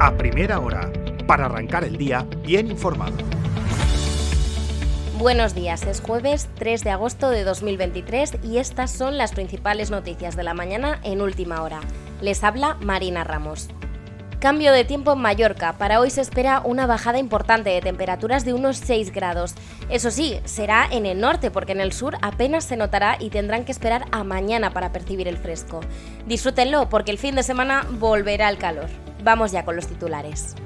a primera hora, para arrancar el día bien informado. Buenos días, es jueves 3 de agosto de 2023 y estas son las principales noticias de la mañana en última hora. Les habla Marina Ramos. Cambio de tiempo en Mallorca. Para hoy se espera una bajada importante de temperaturas de unos 6 grados. Eso sí, será en el norte porque en el sur apenas se notará y tendrán que esperar a mañana para percibir el fresco. Disfrútenlo porque el fin de semana volverá el calor. Vamos ya con los titulares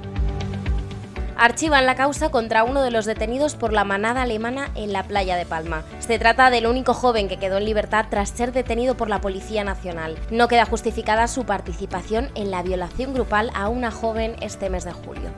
archivan la causa contra uno de los detenidos por la manada alemana en la playa de Palma. Se trata del único joven que quedó en libertad tras ser detenido por la Policía Nacional. No queda justificada su participación en la violación grupal a una joven este mes de julio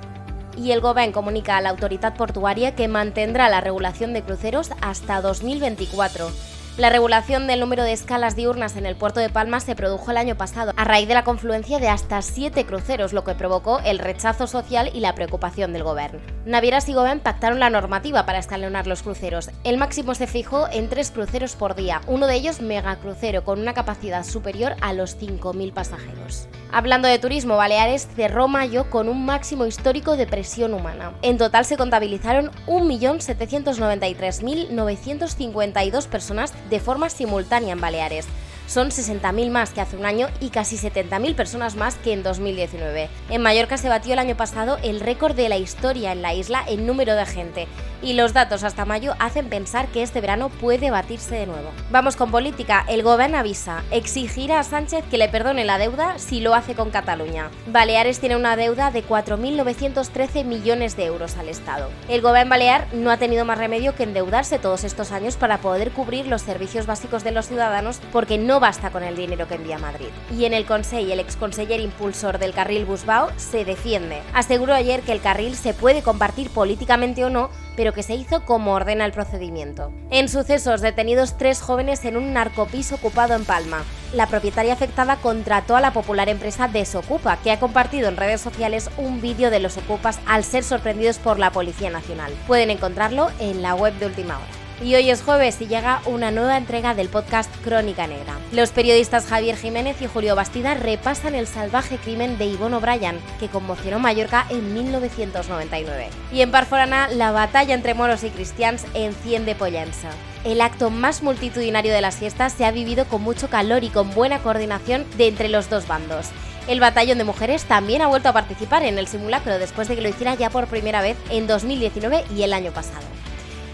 y el Gobierno comunica a la autoridad portuaria que mantendrá la regulación de cruceros hasta 2024. La regulación del número de escalas diurnas en el puerto de Palma se produjo el año pasado, a raíz de la confluencia de hasta siete cruceros, lo que provocó el rechazo social y la preocupación del gobierno. Navieras y Gobierno pactaron la normativa para escalonar los cruceros. El máximo se fijó en tres cruceros por día, uno de ellos megacrucero con una capacidad superior a los 5.000 pasajeros. Hablando de turismo, Baleares cerró mayo con un máximo histórico de presión humana. En total se contabilizaron 1.793.952 personas de forma simultánea en Baleares. Son 60.000 más que hace un año y casi 70.000 personas más que en 2019. En Mallorca se batió el año pasado el récord de la historia en la isla en número de gente, y los datos hasta mayo hacen pensar que este verano puede batirse de nuevo. Vamos con política. El gobierno avisa, exigirá a Sánchez que le perdone la deuda si lo hace con Cataluña. Baleares tiene una deuda de 4.913 millones de euros al Estado. El gobierno balear no ha tenido más remedio que endeudarse todos estos años para poder cubrir los servicios básicos de los ciudadanos porque no basta con el dinero que envía Madrid. Y en el Consejo, el exconseller impulsor del carril Busbao se defiende. Aseguró ayer que el carril se puede compartir políticamente o no, pero que se hizo como ordena el procedimiento. En sucesos, detenidos tres jóvenes en un narcopiso ocupado en Palma. La propietaria afectada contrató a la popular empresa Desocupa, que ha compartido en redes sociales un vídeo de los ocupas al ser sorprendidos por la Policía Nacional. Pueden encontrarlo en la web de Última Hora. Y hoy es jueves y llega una nueva entrega del podcast Crónica Negra. Los periodistas Javier Jiménez y Julio Bastida repasan el salvaje crimen de Ivonne O'Brien, que conmocionó Mallorca en 1999. Y en Parforana, la batalla entre moros y cristianos enciende Pollensa. El acto más multitudinario de las fiestas se ha vivido con mucho calor y con buena coordinación de entre los dos bandos. El batallón de mujeres también ha vuelto a participar en el simulacro después de que lo hiciera ya por primera vez en 2019 y el año pasado.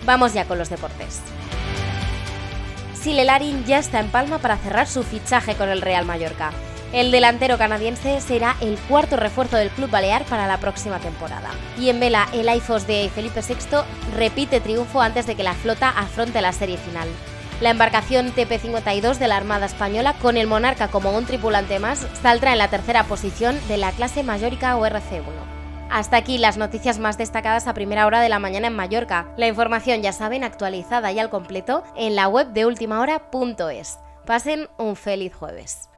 Vamos ya con los deportes. Sile Larin ya está en Palma para cerrar su fichaje con el Real Mallorca. El delantero canadiense será el cuarto refuerzo del club balear para la próxima temporada. Y en vela, el IFOS de Felipe VI repite triunfo antes de que la flota afronte la serie final. La embarcación TP-52 de la Armada Española, con el Monarca como un tripulante más, saldrá en la tercera posición de la clase Mallorca ORC-1. Hasta aquí las noticias más destacadas a primera hora de la mañana en Mallorca. La información, ya saben, actualizada y al completo en la web de ultimahora.es. Pasen un feliz jueves.